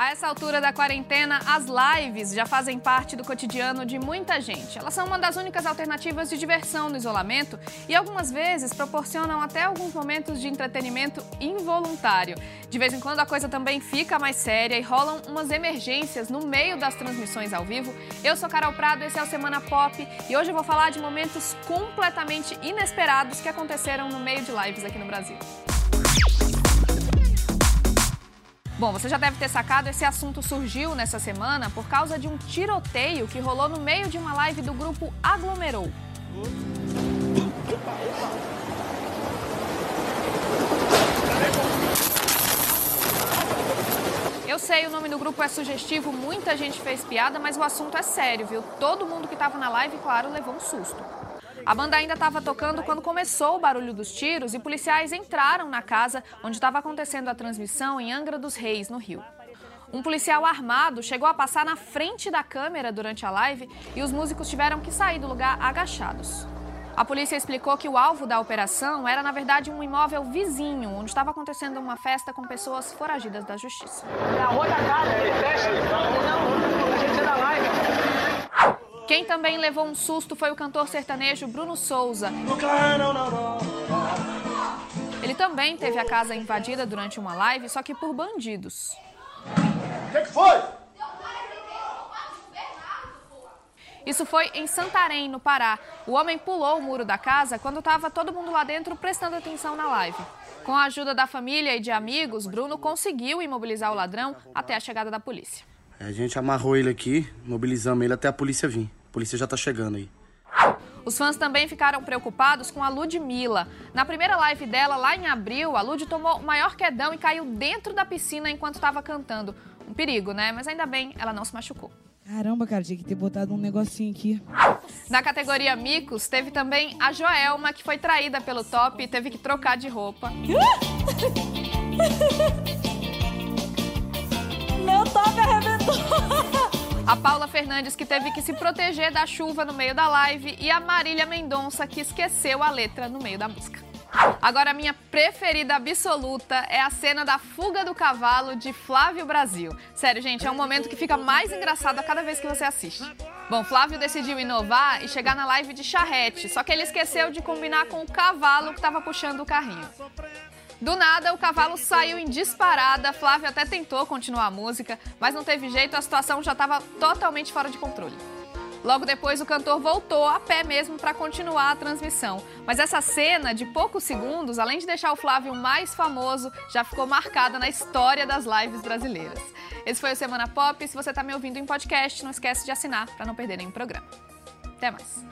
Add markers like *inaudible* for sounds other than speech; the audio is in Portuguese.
A essa altura da quarentena, as lives já fazem parte do cotidiano de muita gente. Elas são uma das únicas alternativas de diversão no isolamento e algumas vezes proporcionam até alguns momentos de entretenimento involuntário. De vez em quando a coisa também fica mais séria e rolam umas emergências no meio das transmissões ao vivo. Eu sou Carol Prado, esse é o Semana Pop e hoje eu vou falar de momentos completamente inesperados que aconteceram no meio de lives aqui no Brasil. Bom, você já deve ter sacado, esse assunto surgiu nessa semana por causa de um tiroteio que rolou no meio de uma live do grupo Aglomerou. Eu sei, o nome do grupo é sugestivo, muita gente fez piada, mas o assunto é sério, viu? Todo mundo que estava na live, claro, levou um susto. A banda ainda estava tocando quando começou o barulho dos tiros e policiais entraram na casa onde estava acontecendo a transmissão em Angra dos Reis, no Rio. Um policial armado chegou a passar na frente da câmera durante a live e os músicos tiveram que sair do lugar agachados. A polícia explicou que o alvo da operação era, na verdade, um imóvel vizinho, onde estava acontecendo uma festa com pessoas foragidas da justiça. É a outra casa, ele. Não, a é da live. Quem também levou um susto foi o cantor sertanejo Bruno Souza. Ele também teve a casa invadida durante uma live, só que por bandidos. O que, que foi? Isso foi em Santarém, no Pará. O homem pulou o muro da casa quando estava todo mundo lá dentro prestando atenção na live. Com a ajuda da família e de amigos, Bruno conseguiu imobilizar o ladrão até a chegada da polícia. A gente amarrou ele aqui, mobilizamos ele até a polícia vir. A polícia já tá chegando aí. Os fãs também ficaram preocupados com a Ludmilla. Na primeira live dela, lá em abril, a Lud tomou o maior quedão e caiu dentro da piscina enquanto estava cantando. Um perigo, né? Mas ainda bem, ela não se machucou. Caramba, cara, tinha que ter botado um negocinho aqui. Na categoria Micos, teve também a Joelma, que foi traída pelo top e teve que trocar de roupa. *laughs* Meu top arrebentou! A Paula Fernandes, que teve que se proteger da chuva no meio da live, e a Marília Mendonça, que esqueceu a letra no meio da música. Agora, minha preferida absoluta é a cena da fuga do cavalo de Flávio Brasil. Sério, gente, é um momento que fica mais engraçado a cada vez que você assiste. Bom, Flávio decidiu inovar e chegar na live de charrete, só que ele esqueceu de combinar com o cavalo que estava puxando o carrinho. Do nada, o cavalo saiu em disparada. Flávio até tentou continuar a música, mas não teve jeito, a situação já estava totalmente fora de controle. Logo depois, o cantor voltou a pé mesmo para continuar a transmissão. Mas essa cena de poucos segundos, além de deixar o Flávio mais famoso, já ficou marcada na história das lives brasileiras. Esse foi o Semana Pop. Se você está me ouvindo em podcast, não esquece de assinar para não perder nenhum programa. Até mais.